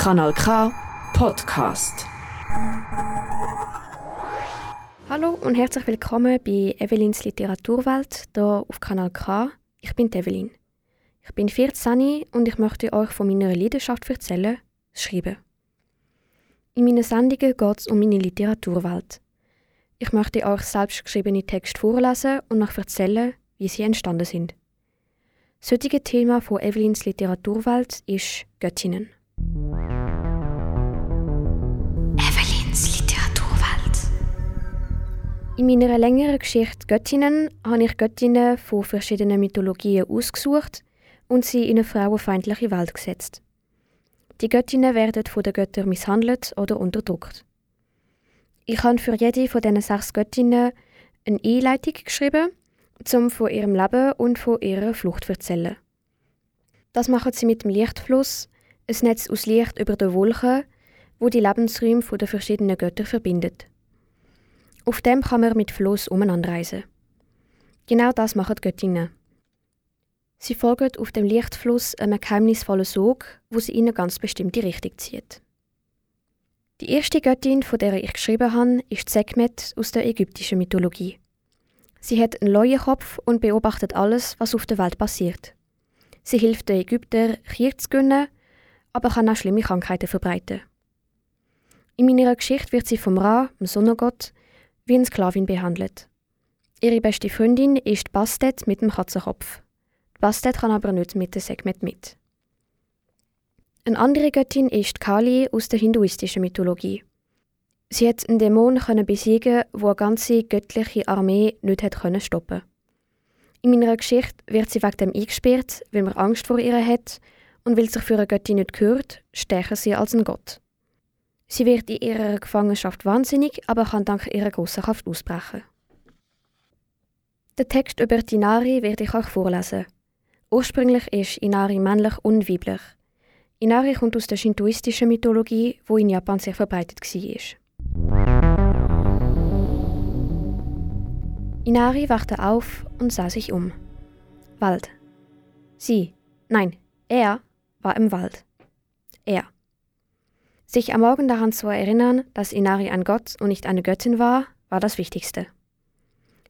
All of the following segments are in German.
Kanal K Podcast. Hallo und herzlich willkommen bei Evelins Literaturwelt hier auf Kanal K. Ich bin Evelyn. Ich bin 14 und ich möchte euch von meiner Leidenschaft erzählen, das Schreiben. In meinen Sendungen geht es um meine Literaturwelt. Ich möchte euch selbstgeschriebene Texte vorlesen und noch erzählen, wie sie entstanden sind. Das heutige Thema von Evelyns Literaturwelt ist Göttinnen. In meiner längeren Geschichte Göttinnen habe ich Göttinnen von verschiedenen Mythologien ausgesucht und sie in eine frauenfeindliche Welt gesetzt. Die Göttinnen werden von den Göttern misshandelt oder unterdrückt. Ich habe für jede von diesen sechs Göttinnen eine Einleitung geschrieben um von ihrem Leben und von ihrer Flucht zu erzählen. Das machen sie mit dem Lichtfluss, ein Netz aus Licht über den Wolken, wo die Lebensräume der verschiedenen Götter verbindet. Auf dem kann man mit Fluss umeinander reisen. Genau das machen die Göttinnen. Sie folgen auf dem Lichtfluss einem geheimnisvollen Sog, wo sie in eine ganz bestimmte Richtung zieht. Die erste Göttin, von der ich geschrieben habe, ist Sekhmet aus der ägyptischen Mythologie. Sie hat einen Leuenkopf und beobachtet alles, was auf der Welt passiert. Sie hilft den Ägyptern, Krieg zu gewinnen, aber kann auch schlimme Krankheiten verbreiten. In meiner Geschichte wird sie vom Ra, dem Sonnengott, wie eine Sklavin behandelt. Ihre beste Freundin ist Bastet mit dem Katzenkopf. Bastet kann aber nicht mit dem Segment mit. Eine andere Göttin ist Kali aus der hinduistischen Mythologie. Sie hat einen Dämon besiegen, wo eine ganze göttliche Armee nicht hat können stoppen. In meiner Geschichte wird sie wegen dem eingesperrt, weil man Angst vor ihr hat und weil sich für eine Göttin nicht gehört, stärker sie als ein Gott. Sie wird in ihrer Gefangenschaft wahnsinnig, aber kann dank ihrer grossen Kraft ausbrechen. Den Text über die Inari werde ich euch vorlesen. Ursprünglich ist Inari männlich und weiblich. Inari kommt aus der shintoistischen Mythologie, wo in Japan sehr verbreitet war. Inari wachte auf und sah sich um. Wald. Sie, nein, er war im Wald. Er. Sich am Morgen daran zu erinnern, dass Inari ein Gott und nicht eine Göttin war, war das Wichtigste.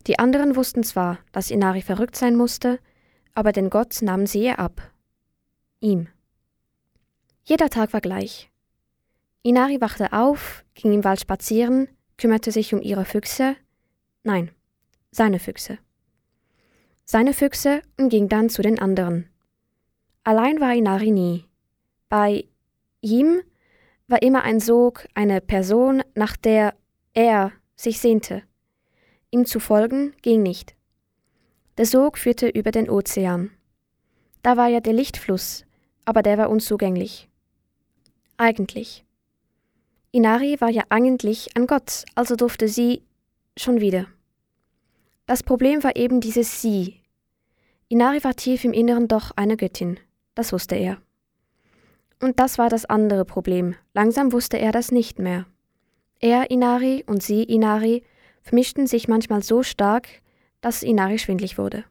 Die anderen wussten zwar, dass Inari verrückt sein musste, aber den Gott nahmen sie ihr ab. Ihm. Jeder Tag war gleich. Inari wachte auf, ging im Wald spazieren, kümmerte sich um ihre Füchse. Nein, seine Füchse. Seine Füchse und ging dann zu den anderen. Allein war Inari nie. Bei ihm war immer ein Sog, eine Person, nach der er sich sehnte. Ihm zu folgen ging nicht. Der Sog führte über den Ozean. Da war ja der Lichtfluss, aber der war unzugänglich. Eigentlich. Inari war ja eigentlich ein Gott, also durfte sie schon wieder. Das Problem war eben dieses Sie. Inari war tief im Inneren doch eine Göttin, das wusste er. Und das war das andere Problem. Langsam wusste er das nicht mehr. Er, Inari, und sie, Inari, vermischten sich manchmal so stark, dass Inari schwindlig wurde.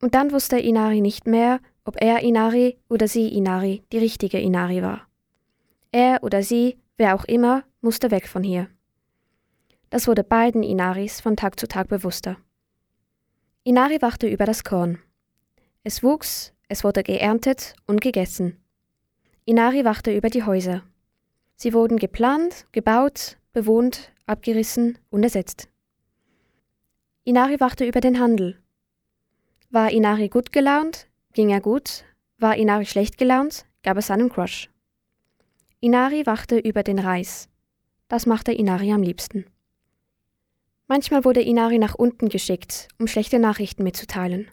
Und dann wusste Inari nicht mehr, ob er Inari oder sie Inari die richtige Inari war. Er oder sie, wer auch immer, musste weg von hier. Das wurde beiden Inaris von Tag zu Tag bewusster. Inari wachte über das Korn. Es wuchs, es wurde geerntet und gegessen. Inari wachte über die Häuser. Sie wurden geplant, gebaut, bewohnt, abgerissen und ersetzt. Inari wachte über den Handel. War Inari gut gelaunt, ging er gut, war Inari schlecht gelaunt, gab es einen Crush. Inari wachte über den Reis. Das machte Inari am liebsten. Manchmal wurde Inari nach unten geschickt, um schlechte Nachrichten mitzuteilen.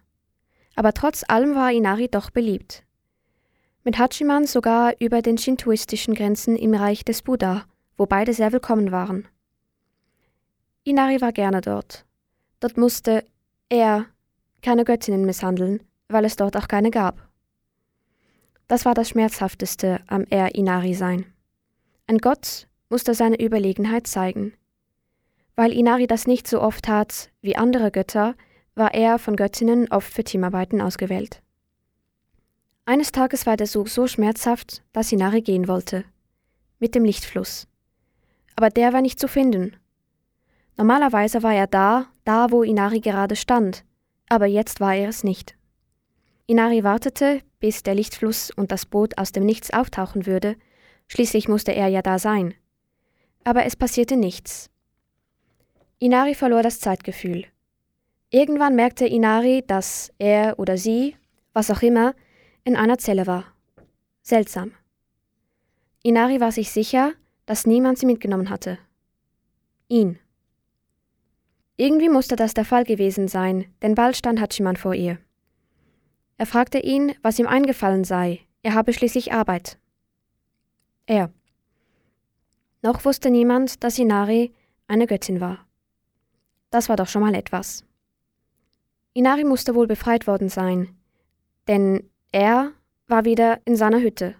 Aber trotz allem war Inari doch beliebt. Mit Hachiman sogar über den shintoistischen Grenzen im Reich des Buddha, wo beide sehr willkommen waren. Inari war gerne dort. Dort musste er keine Göttinnen misshandeln, weil es dort auch keine gab. Das war das Schmerzhafteste am Er Inari sein. Ein Gott musste seine Überlegenheit zeigen. Weil Inari das nicht so oft tat wie andere Götter, war er von Göttinnen oft für Teamarbeiten ausgewählt. Eines Tages war der Sog so schmerzhaft, dass Inari gehen wollte. Mit dem Lichtfluss. Aber der war nicht zu finden. Normalerweise war er da, da wo Inari gerade stand, aber jetzt war er es nicht. Inari wartete, bis der Lichtfluss und das Boot aus dem Nichts auftauchen würde, schließlich musste er ja da sein. Aber es passierte nichts. Inari verlor das Zeitgefühl. Irgendwann merkte Inari, dass er oder sie, was auch immer, in einer Zelle war. Seltsam. Inari war sich sicher, dass niemand sie mitgenommen hatte. Ihn. Irgendwie musste das der Fall gewesen sein, denn bald stand Hachiman vor ihr. Er fragte ihn, was ihm eingefallen sei, er habe schließlich Arbeit. Er. Noch wusste niemand, dass Inari eine Göttin war. Das war doch schon mal etwas. Inari musste wohl befreit worden sein, denn er war wieder in seiner Hütte,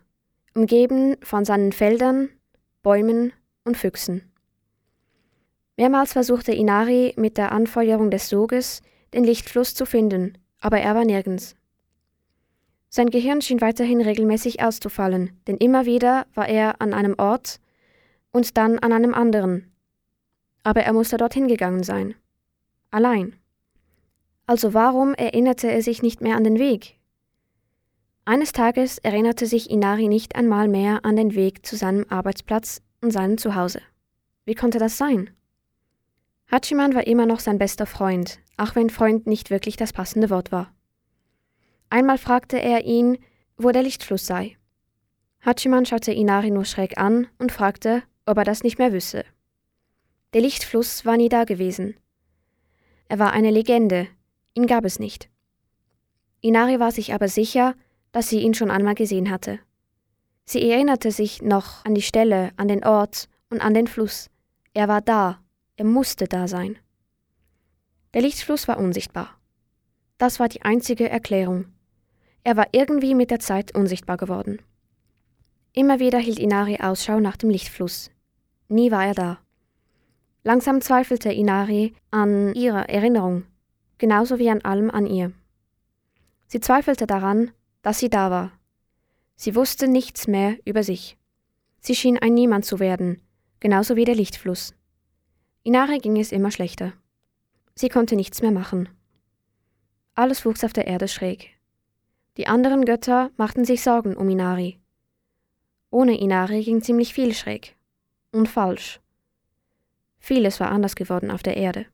umgeben von seinen Feldern, Bäumen und Füchsen. Mehrmals versuchte Inari mit der Anfeuerung des Soges den Lichtfluss zu finden, aber er war nirgends. Sein Gehirn schien weiterhin regelmäßig auszufallen, denn immer wieder war er an einem Ort und dann an einem anderen. Aber er musste dorthin gegangen sein. Allein. Also warum erinnerte er sich nicht mehr an den Weg? Eines Tages erinnerte sich Inari nicht einmal mehr an den Weg zu seinem Arbeitsplatz und seinem Zuhause. Wie konnte das sein? Hachiman war immer noch sein bester Freund, auch wenn Freund nicht wirklich das passende Wort war. Einmal fragte er ihn, wo der Lichtfluss sei. Hachiman schaute Inari nur schräg an und fragte, ob er das nicht mehr wüsse. Der Lichtfluss war nie da gewesen. Er war eine Legende, ihn gab es nicht. Inari war sich aber sicher, dass sie ihn schon einmal gesehen hatte. Sie erinnerte sich noch an die Stelle, an den Ort und an den Fluss. Er war da, er musste da sein. Der Lichtfluss war unsichtbar. Das war die einzige Erklärung. Er war irgendwie mit der Zeit unsichtbar geworden. Immer wieder hielt Inari Ausschau nach dem Lichtfluss. Nie war er da. Langsam zweifelte Inari an ihrer Erinnerung, genauso wie an allem an ihr. Sie zweifelte daran, dass sie da war. Sie wusste nichts mehr über sich. Sie schien ein Niemand zu werden, genauso wie der Lichtfluss. Inari ging es immer schlechter. Sie konnte nichts mehr machen. Alles wuchs auf der Erde schräg. Die anderen Götter machten sich Sorgen um Inari. Ohne Inari ging ziemlich viel schräg. Und falsch. Vieles war anders geworden auf der Erde.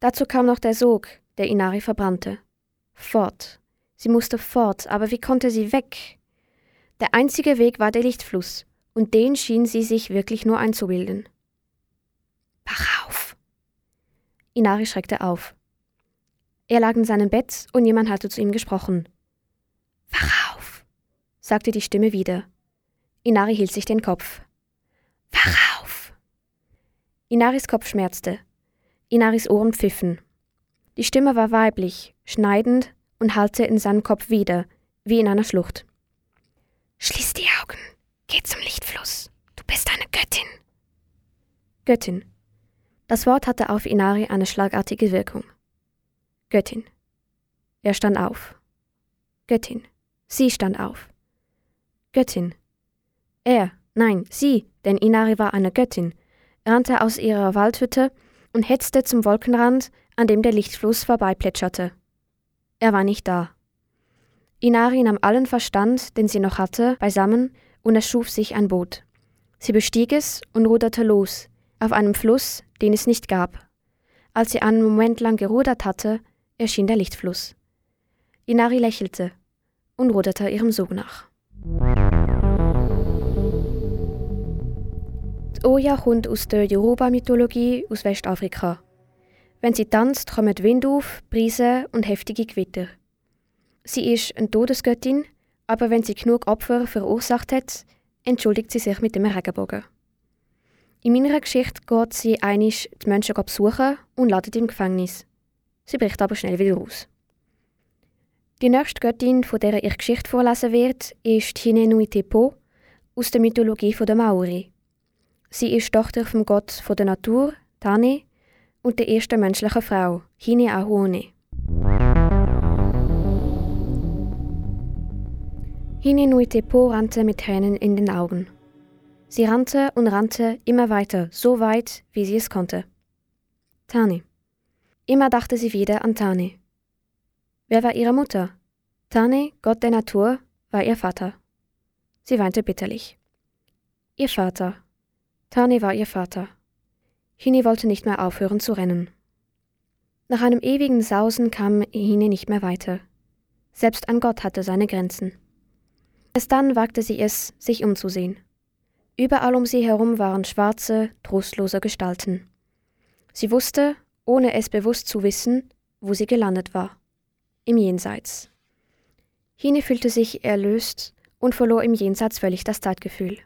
Dazu kam noch der Sog, der Inari verbrannte. Fort, Sie musste fort, aber wie konnte sie weg? Der einzige Weg war der Lichtfluss, und den schien sie sich wirklich nur einzubilden. Wach auf! Inari schreckte auf. Er lag in seinem Bett und jemand hatte zu ihm gesprochen. Wach auf! sagte die Stimme wieder. Inari hielt sich den Kopf. Wach auf! Inaris Kopf schmerzte. Inaris Ohren pfiffen. Die Stimme war weiblich, schneidend und hallte in seinem Kopf wieder, wie in einer Schlucht. Schließ die Augen, geh zum Lichtfluss. Du bist eine Göttin. Göttin. Das Wort hatte auf Inari eine schlagartige Wirkung. Göttin. Er stand auf. Göttin. Sie stand auf. Göttin. Er, nein, sie, denn Inari war eine Göttin, rannte aus ihrer Waldhütte und hetzte zum Wolkenrand, an dem der Lichtfluss vorbeiplätscherte. Er war nicht da. Inari nahm allen Verstand, den sie noch hatte, beisammen und erschuf sich ein Boot. Sie bestieg es und ruderte los, auf einem Fluss, den es nicht gab. Als sie einen Moment lang gerudert hatte, erschien der Lichtfluss. Inari lächelte und ruderte ihrem Sog nach. Oya kommt aus der Yoruba-Mythologie aus Westafrika. Wenn sie tanzt, kommen Wind auf, Brise und heftige Gewitter. Sie ist eine Todesgöttin, aber wenn sie genug Opfer verursacht hat, entschuldigt sie sich mit dem Regenbogen. In meiner Geschichte geht sie einig die Menschen besuchen und landet im Gefängnis. Sie bricht aber schnell wieder raus. Die nächste Göttin, von der ich Geschichte vorlesen wird, ist Hinenui Tepo aus der Mythologie der Maori. Sie ist Tochter vom Gott der Natur, Tane, und der ersten menschlichen Frau, Hine Ahuone. Hinenuitepo rannte mit Tränen in den Augen. Sie rannte und rannte immer weiter, so weit, wie sie es konnte. Tani. Immer dachte sie wieder an Tani. Wer war ihre Mutter? Tani, Gott der Natur, war ihr Vater. Sie weinte bitterlich. Ihr Vater. Tani war ihr Vater. Hini wollte nicht mehr aufhören zu rennen. Nach einem ewigen Sausen kam Hine nicht mehr weiter. Selbst an Gott hatte seine Grenzen. Erst dann wagte sie es, sich umzusehen. Überall um sie herum waren schwarze, trostlose Gestalten. Sie wusste, ohne es bewusst zu wissen, wo sie gelandet war. Im Jenseits. Hine fühlte sich erlöst und verlor im Jenseits völlig das Zeitgefühl.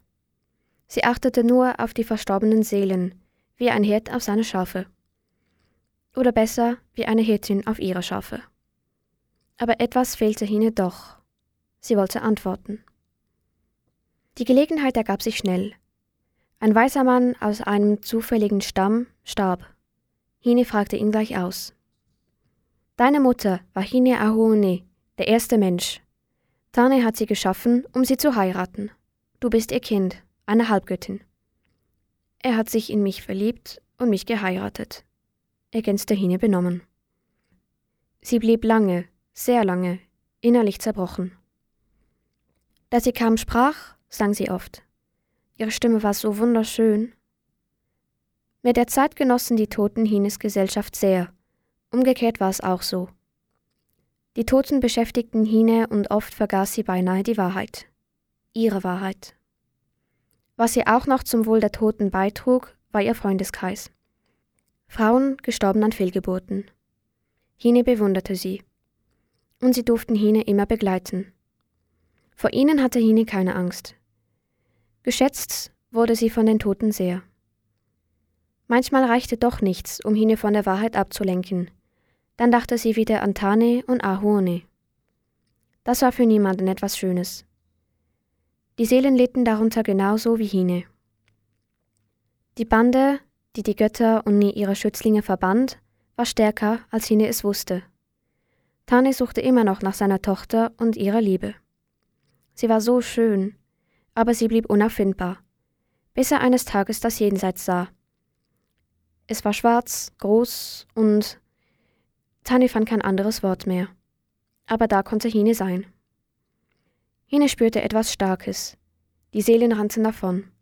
Sie achtete nur auf die verstorbenen Seelen, wie ein Hirt auf seine Schafe. Oder besser, wie eine Hirtin auf ihre Schafe. Aber etwas fehlte Hine doch. Sie wollte antworten. Die Gelegenheit ergab sich schnell. Ein weißer Mann aus einem zufälligen Stamm starb. Hine fragte ihn gleich aus. Deine Mutter war Hine Ahune, der erste Mensch. Tane hat sie geschaffen, um sie zu heiraten. Du bist ihr Kind, eine Halbgöttin. Er hat sich in mich verliebt und mich geheiratet, ergänzte Hine benommen. Sie blieb lange, sehr lange, innerlich zerbrochen. Da sie kaum sprach, sang sie oft. Ihre Stimme war so wunderschön. Mit der Zeit genossen die Toten Hines Gesellschaft sehr, umgekehrt war es auch so. Die Toten beschäftigten Hine und oft vergaß sie beinahe die Wahrheit. Ihre Wahrheit. Was ihr auch noch zum Wohl der Toten beitrug, war ihr Freundeskreis. Frauen gestorben an Fehlgeburten. Hine bewunderte sie. Und sie durften Hine immer begleiten. Vor ihnen hatte Hine keine Angst. Geschätzt wurde sie von den Toten sehr. Manchmal reichte doch nichts, um Hine von der Wahrheit abzulenken. Dann dachte sie wieder an Tane und Ahuone. Das war für niemanden etwas Schönes. Die Seelen litten darunter genauso wie Hine. Die Bande, die die Götter und ihre Schützlinge verband, war stärker, als Hine es wusste. Tane suchte immer noch nach seiner Tochter und ihrer Liebe. Sie war so schön, aber sie blieb unauffindbar, bis er eines Tages das Jenseits sah. Es war schwarz, groß und Tani fand kein anderes Wort mehr. Aber da konnte Hine sein. Hine spürte etwas Starkes. Die Seelen rannten davon.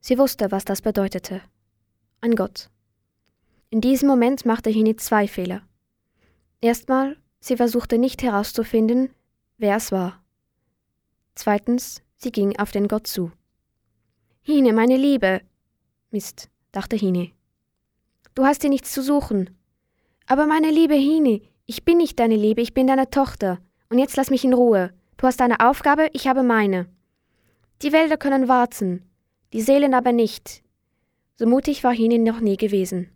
Sie wusste, was das bedeutete. Ein Gott. In diesem Moment machte Hine zwei Fehler. Erstmal, sie versuchte nicht herauszufinden, wer es war. Zweitens, sie ging auf den Gott zu. Hine, meine Liebe. Mist, dachte Hine. Du hast hier nichts zu suchen. Aber meine liebe Hine, ich bin nicht deine Liebe, ich bin deine Tochter. Und jetzt lass mich in Ruhe. Du hast deine Aufgabe, ich habe meine. Die Wälder können warten, die Seelen aber nicht. So mutig war Hine noch nie gewesen.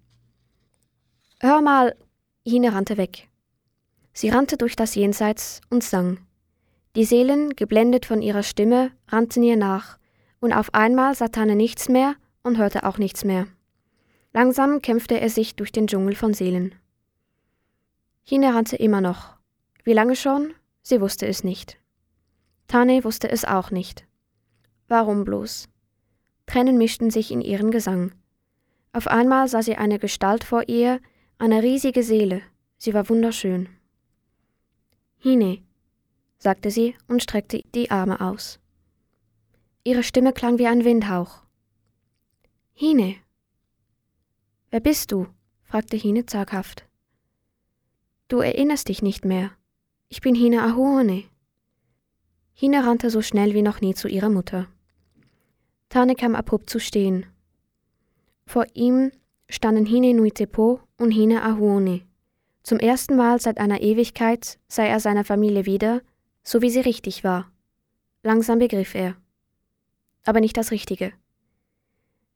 Hör mal, Hine rannte weg. Sie rannte durch das Jenseits und sang. Die Seelen, geblendet von ihrer Stimme, rannten ihr nach, und auf einmal sah Tanne nichts mehr und hörte auch nichts mehr. Langsam kämpfte er sich durch den Dschungel von Seelen. Hine rannte immer noch. Wie lange schon? Sie wusste es nicht. Tane wusste es auch nicht. Warum bloß? Tränen mischten sich in ihren Gesang. Auf einmal sah sie eine Gestalt vor ihr, eine riesige Seele. Sie war wunderschön. Hine, sagte sie und streckte die Arme aus. Ihre Stimme klang wie ein Windhauch. Hine. Wer bist du? fragte Hine zaghaft. Du erinnerst dich nicht mehr. Ich bin Hine Ahuone. Hina rannte so schnell wie noch nie zu ihrer Mutter. Tane kam abrupt zu stehen. Vor ihm standen Hine Nuitepo und Hine Ahuone. Zum ersten Mal seit einer Ewigkeit sah er seiner Familie wieder, so wie sie richtig war. Langsam begriff er. Aber nicht das Richtige.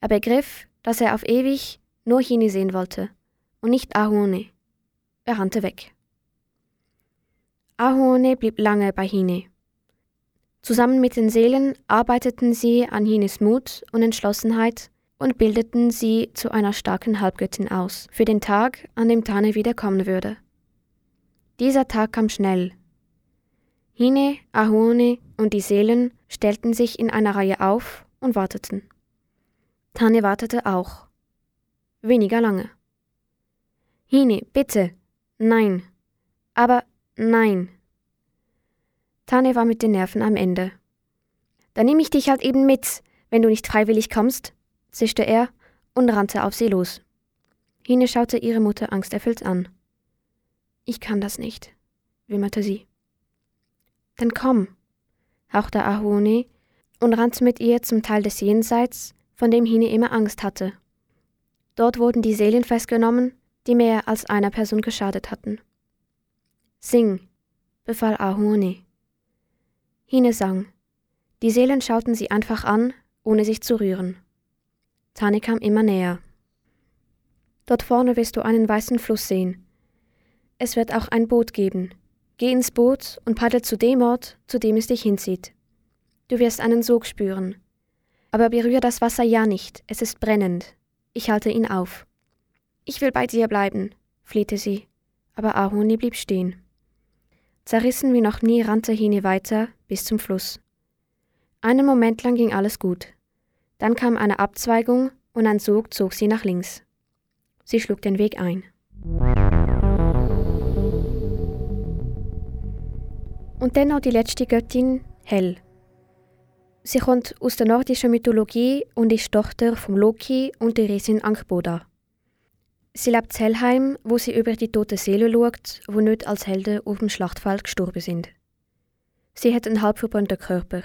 Er begriff, dass er auf ewig nur Hine sehen wollte und nicht Ahuone. Er rannte weg. Ahuone blieb lange bei Hine. Zusammen mit den Seelen arbeiteten sie an Hines Mut und Entschlossenheit und bildeten sie zu einer starken Halbgöttin aus, für den Tag, an dem Tane wiederkommen würde. Dieser Tag kam schnell. Hine, Ahuone und die Seelen stellten sich in einer Reihe auf und warteten. Tane wartete auch. Weniger lange. Hine, bitte. Nein. Aber nein. Tane war mit den Nerven am Ende. Dann nehme ich dich halt eben mit, wenn du nicht freiwillig kommst, zischte er und rannte auf sie los. Hine schaute ihre Mutter angsterfüllt an. Ich kann das nicht, wimmerte sie. Dann komm, hauchte Ahone und rannte mit ihr zum Teil des Jenseits, von dem Hine immer Angst hatte. Dort wurden die Seelen festgenommen, die mehr als einer Person geschadet hatten. Sing, befahl Ahone. Hine sang. Die Seelen schauten sie einfach an, ohne sich zu rühren. Tani kam immer näher. Dort vorne wirst du einen weißen Fluss sehen. Es wird auch ein Boot geben. Geh ins Boot und paddel zu dem Ort, zu dem es dich hinzieht. Du wirst einen Sog spüren. Aber berühre das Wasser ja nicht, es ist brennend. Ich halte ihn auf. Ich will bei dir bleiben, flehte sie, aber Ahoni blieb stehen. Zerrissen wie noch nie rannte Hine weiter bis zum Fluss. Einen Moment lang ging alles gut. Dann kam eine Abzweigung und ein Sog zog sie nach links. Sie schlug den Weg ein. Und dann noch die letzte Göttin, Hel. Sie kommt aus der nordischen Mythologie und ist Tochter von Loki und der Riesin Ankboda. Sie lebt in Helheim, wo sie über die toten Seelen schaut, wo nicht als Helden auf dem Schlachtfeld gestorben sind. Sie hat einen halbverbrannten Körper.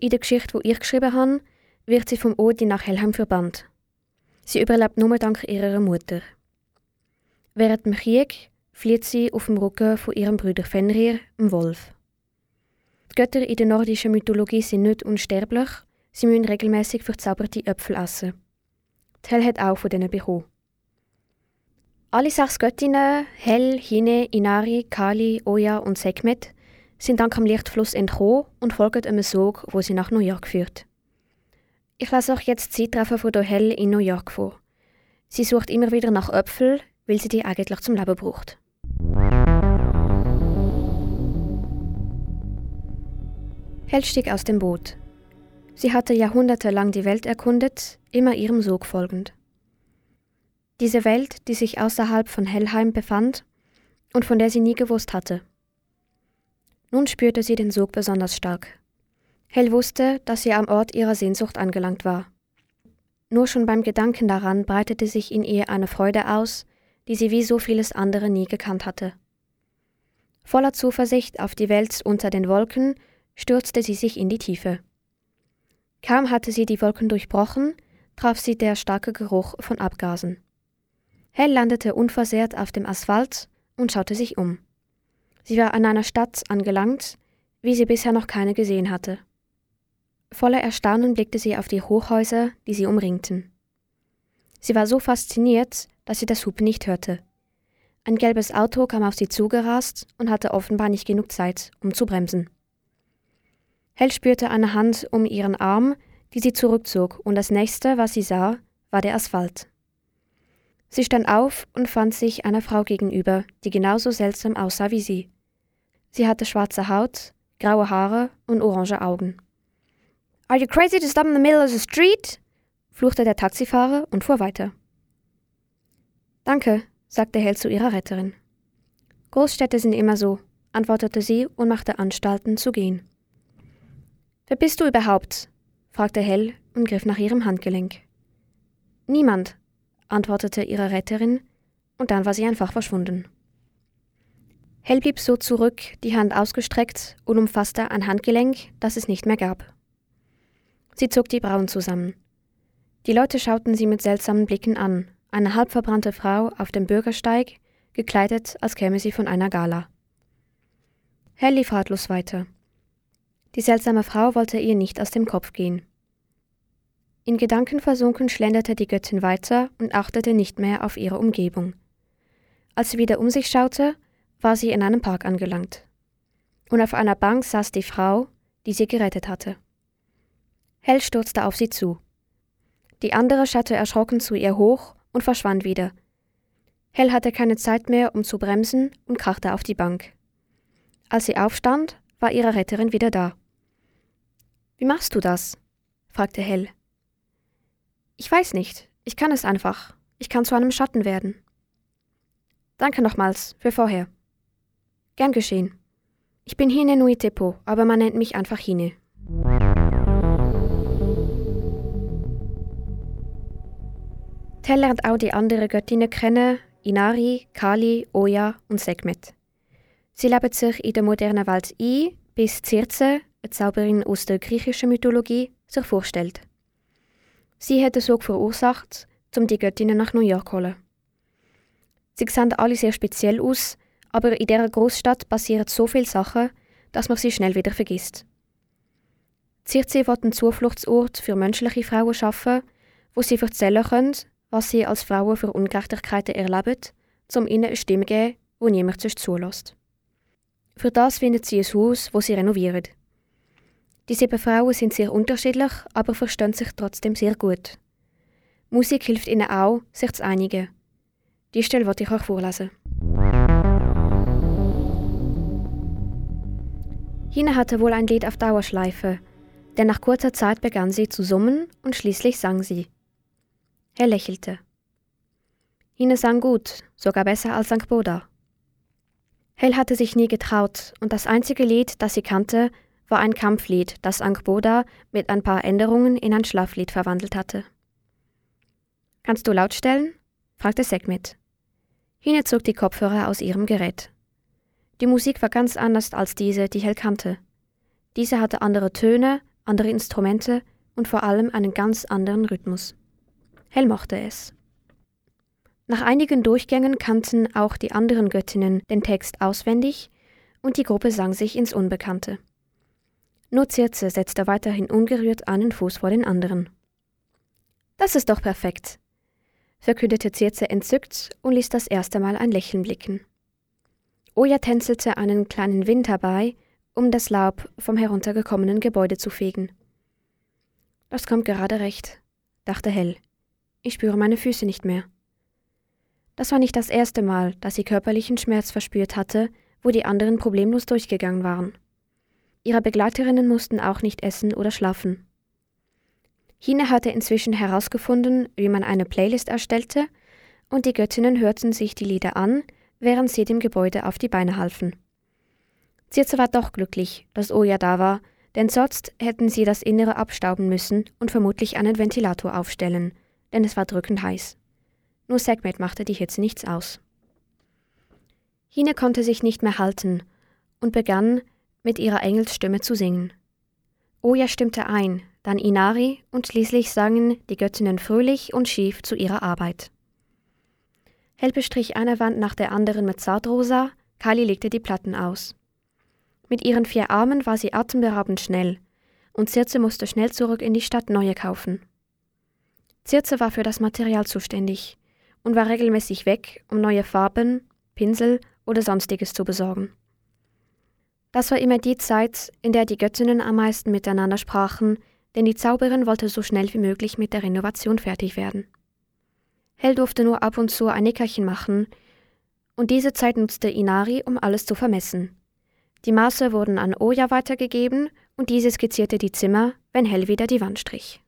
In der Geschichte, die ich geschrieben habe, wird sie vom Odin nach Helheim verbannt. Sie überlebt nur dank ihrer Mutter. Während dem Krieg flieht sie auf dem Rücken von ihrem Bruder Fenrir, dem Wolf. Die Götter in der nordischen Mythologie sind nicht unsterblich, sie müssen regelmäßig verzauberte Äpfel essen. Hel hat auch von denen bekommen. Alle sechs Göttinnen, Hel, Hine, Inari, Kali, Oya und Sekhmet, sind dank am Lichtfluss entkommen und folgen einem Sog, wo sie nach New York führt. Ich lasse euch jetzt die Zeittreffen von der Hel in New York vor. Sie sucht immer wieder nach Äpfeln, weil sie die eigentlich zum Leben braucht. Hel stieg aus dem Boot. Sie hatte jahrhundertelang die Welt erkundet, immer ihrem Sog folgend. Diese Welt, die sich außerhalb von Hellheim befand und von der sie nie gewusst hatte. Nun spürte sie den Sog besonders stark. Hell wusste, dass sie am Ort ihrer Sehnsucht angelangt war. Nur schon beim Gedanken daran breitete sich in ihr eine Freude aus, die sie wie so vieles andere nie gekannt hatte. Voller Zuversicht auf die Welt unter den Wolken stürzte sie sich in die Tiefe. Kaum hatte sie die Wolken durchbrochen, traf sie der starke Geruch von Abgasen. Hell landete unversehrt auf dem Asphalt und schaute sich um. Sie war an einer Stadt angelangt, wie sie bisher noch keine gesehen hatte. Voller Erstaunen blickte sie auf die Hochhäuser, die sie umringten. Sie war so fasziniert, dass sie das Hupen nicht hörte. Ein gelbes Auto kam auf sie zugerast und hatte offenbar nicht genug Zeit, um zu bremsen. Hell spürte eine Hand um ihren Arm, die sie zurückzog, und das nächste, was sie sah, war der Asphalt. Sie stand auf und fand sich einer Frau gegenüber, die genauso seltsam aussah wie sie. Sie hatte schwarze Haut, graue Haare und orange Augen. Are you crazy to stop in the middle of the street? fluchte der Taxifahrer und fuhr weiter. Danke, sagte Hell zu ihrer Retterin. Großstädte sind immer so, antwortete sie und machte Anstalten zu gehen. Wer bist du überhaupt? fragte Hell und griff nach ihrem Handgelenk. Niemand, antwortete ihre Retterin, und dann war sie einfach verschwunden. Hell blieb so zurück, die Hand ausgestreckt und umfasste ein Handgelenk, das es nicht mehr gab. Sie zog die Brauen zusammen. Die Leute schauten sie mit seltsamen Blicken an, eine halbverbrannte Frau auf dem Bürgersteig, gekleidet, als käme sie von einer Gala. Hell lief ratlos weiter. Die seltsame Frau wollte ihr nicht aus dem Kopf gehen. In Gedanken versunken schlenderte die Göttin weiter und achtete nicht mehr auf ihre Umgebung. Als sie wieder um sich schaute, war sie in einem Park angelangt. Und auf einer Bank saß die Frau, die sie gerettet hatte. Hell stürzte auf sie zu. Die andere schaute erschrocken zu ihr hoch und verschwand wieder. Hell hatte keine Zeit mehr, um zu bremsen und krachte auf die Bank. Als sie aufstand, war ihre Retterin wieder da. Wie machst du das? fragte Hell. Ich weiß nicht, ich kann es einfach. Ich kann zu einem Schatten werden. Danke nochmals für vorher. Gern geschehen. Ich bin Hine Nui Tepo, aber man nennt mich einfach Hine. Tell lernt auch die anderen Göttinnen kennen, Inari, Kali, Oya und Segmet. Sie leben sich in der modernen Welt ein, bis Circe, eine Zauberin aus der griechischen Mythologie, sich vorstellt. Sie hat den Sog verursacht, um die Göttinnen nach New York zu holen. Sie sehen alle sehr speziell aus, aber in dieser Großstadt passieren so viele Sachen, dass man sie schnell wieder vergisst. Circe wird einen Zufluchtsort für menschliche Frauen schaffen, wo sie erzählen können, was sie als Frauen für Ungerechtigkeiten erleben, um ihnen eine Stimme zu geben, die niemand sonst zulässt. Für das findet sie ein Haus, wo sie renovieren. Die sieben Frauen sind sehr unterschiedlich, aber verstehen sich trotzdem sehr gut. Musik hilft ihnen auch, sich zu einigen. Die Stelle wollte ich euch vorlesen. Hina hatte wohl ein Lied auf Dauerschleife, denn nach kurzer Zeit begann sie zu summen und schließlich sang sie. Er lächelte. Hine sang gut, sogar besser als St. Boda. Hell hatte sich nie getraut, und das einzige Lied, das sie kannte, war ein Kampflied, das Angboda mit ein paar Änderungen in ein Schlaflied verwandelt hatte. Kannst du laut stellen? fragte Segmet. Hine zog die Kopfhörer aus ihrem Gerät. Die Musik war ganz anders als diese, die Hell kannte. Diese hatte andere Töne, andere Instrumente und vor allem einen ganz anderen Rhythmus. Hell mochte es. Nach einigen Durchgängen kannten auch die anderen Göttinnen den Text auswendig und die Gruppe sang sich ins Unbekannte. Nur Circe setzte weiterhin ungerührt einen Fuß vor den anderen. Das ist doch perfekt, verkündete Circe entzückt und ließ das erste Mal ein Lächeln blicken. Oja tänzelte einen kleinen Wind herbei, um das Laub vom heruntergekommenen Gebäude zu fegen. Das kommt gerade recht, dachte Hell. Ich spüre meine Füße nicht mehr. Das war nicht das erste Mal, dass sie körperlichen Schmerz verspürt hatte, wo die anderen problemlos durchgegangen waren. Ihre Begleiterinnen mussten auch nicht essen oder schlafen. Hine hatte inzwischen herausgefunden, wie man eine Playlist erstellte, und die Göttinnen hörten sich die Lieder an, während sie dem Gebäude auf die Beine halfen. Circe war doch glücklich, dass Oja da war, denn sonst hätten sie das Innere abstauben müssen und vermutlich einen Ventilator aufstellen, denn es war drückend heiß. Nur Segmet machte die Hitze nichts aus. Hine konnte sich nicht mehr halten und begann, mit ihrer Engelsstimme zu singen. Oja stimmte ein, dann Inari und schließlich sangen die Göttinnen fröhlich und schief zu ihrer Arbeit. Hell bestrich eine Wand nach der anderen mit Zartrosa, Kali legte die Platten aus. Mit ihren vier Armen war sie atemberaubend schnell, und Circe musste schnell zurück in die Stadt neue kaufen. Circe war für das Material zuständig und war regelmäßig weg, um neue Farben, Pinsel oder sonstiges zu besorgen. Das war immer die Zeit, in der die Göttinnen am meisten miteinander sprachen, denn die Zauberin wollte so schnell wie möglich mit der Renovation fertig werden. Hell durfte nur ab und zu ein Nickerchen machen, und diese Zeit nutzte Inari, um alles zu vermessen. Die Maße wurden an Oja weitergegeben und diese skizzierte die Zimmer, wenn Hell wieder die Wand strich.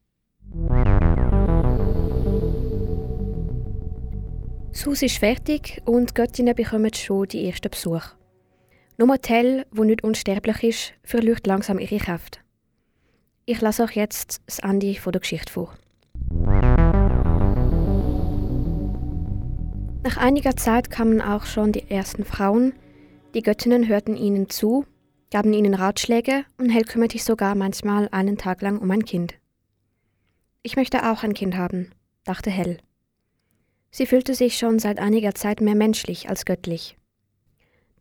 Sus ist fertig und Göttinnen bekommen schon die ersten Besuche. Nur Tell, wo nicht unsterblich ist, verliert langsam ihre Kraft. Ich lasse euch jetzt das Ende der Geschichte vor. Nach einiger Zeit kamen auch schon die ersten Frauen. Die Göttinnen hörten ihnen zu, gaben ihnen Ratschläge und Hell kümmerte sich sogar manchmal einen Tag lang um ein Kind. Ich möchte auch ein Kind haben, dachte Hell. Sie fühlte sich schon seit einiger Zeit mehr menschlich als göttlich.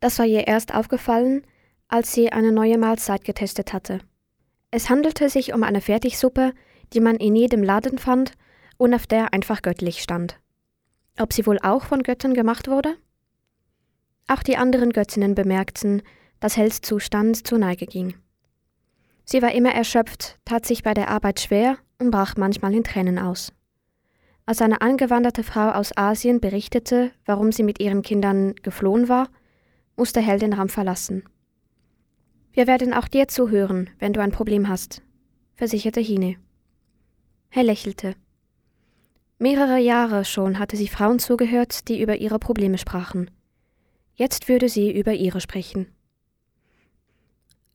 Das war ihr erst aufgefallen, als sie eine neue Mahlzeit getestet hatte. Es handelte sich um eine Fertigsuppe, die man in jedem Laden fand und auf der einfach göttlich stand. Ob sie wohl auch von Göttern gemacht wurde? Auch die anderen Göttinnen bemerkten, dass Hells Zustand zur Neige ging. Sie war immer erschöpft, tat sich bei der Arbeit schwer und brach manchmal in Tränen aus. Als eine angewanderte Frau aus Asien berichtete, warum sie mit ihren Kindern geflohen war, musste Hell den Raum verlassen. Wir werden auch dir zuhören, wenn du ein Problem hast, versicherte Hine. Hell lächelte. Mehrere Jahre schon hatte sie Frauen zugehört, die über ihre Probleme sprachen. Jetzt würde sie über ihre sprechen.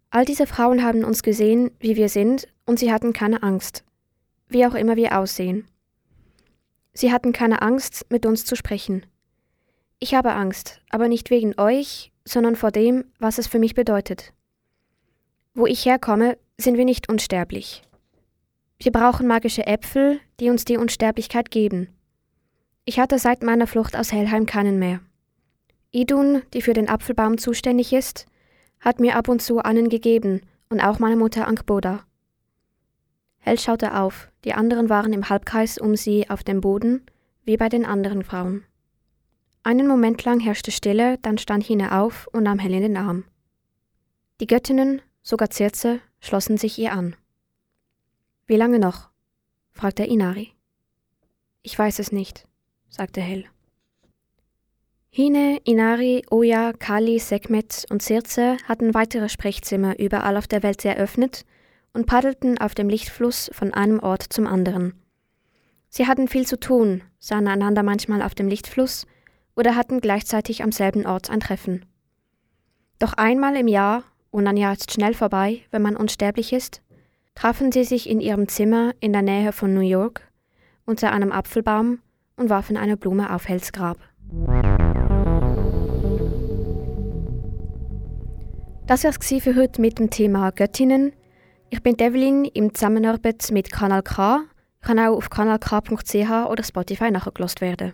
All diese Frauen haben uns gesehen, wie wir sind, und sie hatten keine Angst, wie auch immer wir aussehen. Sie hatten keine Angst, mit uns zu sprechen. Ich habe Angst, aber nicht wegen euch, sondern vor dem, was es für mich bedeutet. Wo ich herkomme, sind wir nicht unsterblich. Wir brauchen magische Äpfel, die uns die Unsterblichkeit geben. Ich hatte seit meiner Flucht aus Hellheim keinen mehr. Idun, die für den Apfelbaum zuständig ist, hat mir ab und zu einen gegeben und auch meine Mutter Ankboda. Hell schaute auf, die anderen waren im Halbkreis um sie auf dem Boden, wie bei den anderen Frauen. Einen Moment lang herrschte Stille, dann stand Hine auf und nahm Hell in den Arm. Die Göttinnen, sogar Circe, schlossen sich ihr an. Wie lange noch? fragte Inari. Ich weiß es nicht, sagte Hell. Hine, Inari, Oya, Kali, Sekmet und Circe hatten weitere Sprechzimmer überall auf der Welt eröffnet und paddelten auf dem Lichtfluss von einem Ort zum anderen. Sie hatten viel zu tun, sahen einander manchmal auf dem Lichtfluss oder hatten gleichzeitig am selben Ort ein Treffen. Doch einmal im Jahr, und ein Jahr ist schnell vorbei, wenn man unsterblich ist, trafen sie sich in ihrem Zimmer in der Nähe von New York unter einem Apfelbaum und warfen eine Blume auf Hells Grab. Das war es für heute mit dem Thema Göttinnen. Ich bin Devlin im Zusammenarbeit mit Kanal K. Kann auch auf kanalk.ch oder Spotify nachgelost werden.